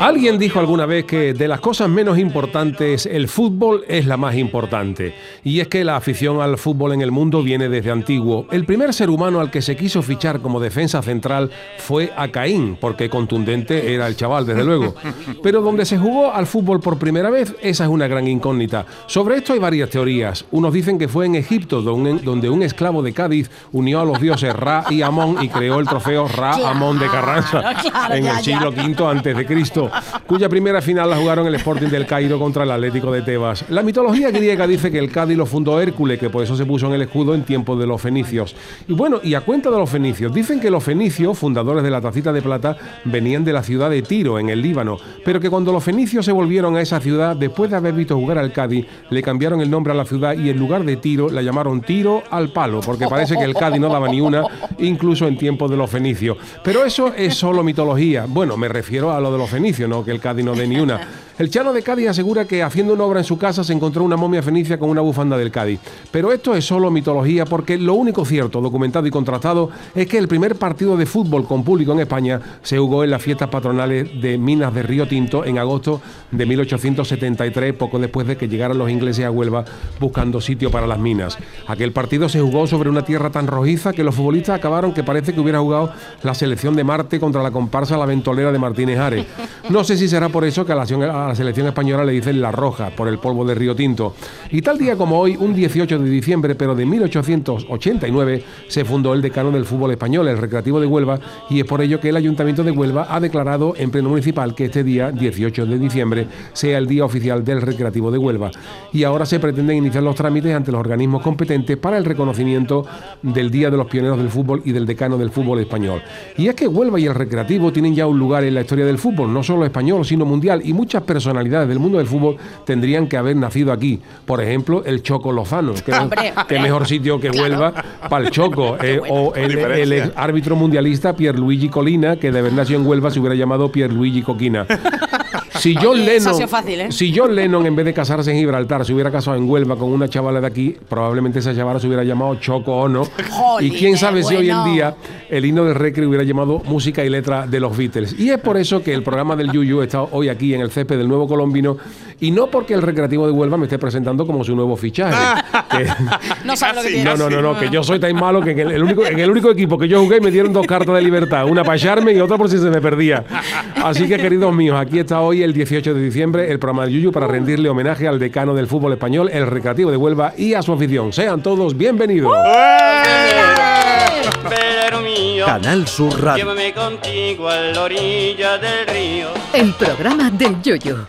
Alguien dijo alguna vez que de las cosas menos importantes el fútbol es la más importante. Y es que la afición al fútbol en el mundo viene desde antiguo. El primer ser humano al que se quiso fichar como defensa central fue a Caín, porque contundente era el chaval, desde luego. Pero donde se jugó al fútbol por primera vez, esa es una gran incógnita. Sobre esto hay varias teorías. Unos dicen que fue en Egipto, donde un esclavo de Cádiz unió a los dioses Ra y Amón y creó el trofeo Ra Amón de Carranza en el siglo V antes de Cristo cuya primera final la jugaron el Sporting del Cairo contra el Atlético de Tebas. La mitología griega dice que el Cádiz lo fundó Hércules, que por eso se puso en el escudo en tiempos de los fenicios. Y bueno, y a cuenta de los fenicios, dicen que los fenicios, fundadores de la tacita de plata, venían de la ciudad de Tiro, en el Líbano, pero que cuando los fenicios se volvieron a esa ciudad, después de haber visto jugar al Cádiz, le cambiaron el nombre a la ciudad y en lugar de Tiro la llamaron Tiro al Palo, porque parece que el Cádiz no daba ni una, incluso en tiempos de los fenicios. Pero eso es solo mitología. Bueno, me refiero a lo de los fenicios que el Cádiz no dé ni una. El Chano de Cádiz asegura que haciendo una obra en su casa se encontró una momia fenicia con una bufanda del Cádiz. Pero esto es solo mitología porque lo único cierto, documentado y contrastado, es que el primer partido de fútbol con público en España se jugó en las fiestas patronales de Minas de Río Tinto en agosto de 1873, poco después de que llegaran los ingleses a Huelva buscando sitio para las minas. Aquel partido se jugó sobre una tierra tan rojiza que los futbolistas acabaron que parece que hubiera jugado la selección de Marte contra la comparsa La Ventolera de Martínez Ares. No sé si será por eso que a la, selección española le dicen la roja, por el polvo de Río Tinto. Y tal día como hoy, un 18 de diciembre, pero de 1889, se fundó el decano del fútbol español, el Recreativo de Huelva, y es por ello que el Ayuntamiento de Huelva ha declarado en pleno municipal que este día, 18 de diciembre, sea el día oficial del Recreativo de Huelva. Y ahora se pretenden iniciar los trámites ante los organismos competentes para el reconocimiento del Día de los Pioneros del Fútbol y del decano del fútbol español. Y es que Huelva y el Recreativo tienen ya un lugar en la historia del fútbol, no solo español, sino mundial, y muchas personalidades del mundo del fútbol tendrían que haber nacido aquí. Por ejemplo, el Choco Lozano, que es mejor sitio que Huelva para el Choco, eh, o el, árbitro mundialista Pierluigi Colina, que de haber nacido en Huelva se hubiera llamado Pierluigi Coquina. Si John, Lennon, ¿eh? si John Lennon, en vez de casarse en Gibraltar, se hubiera casado en Huelva con una chavala de aquí, probablemente esa chavala se hubiera llamado Choco Ono. y quién sabe si hoy en día el himno del Recre hubiera llamado música y letra de los Beatles. Y es por eso que el programa del Yuyu está hoy aquí en el césped del Nuevo Colombino y no porque el Recreativo de Huelva me esté presentando como su nuevo fichaje. no No, no, no, no, que yo soy tan malo que en el, único, en el único equipo que yo jugué me dieron dos cartas de libertad, una para echarme y otra por si se me perdía. Así que, queridos míos, aquí está hoy el 18 de diciembre el programa de Yuyu para rendirle homenaje al decano del fútbol español, el Recreativo de Huelva y a su afición. Sean todos bienvenidos. Canal Sur Radio. Llévame contigo a la orilla del río. El programa del Yoyo.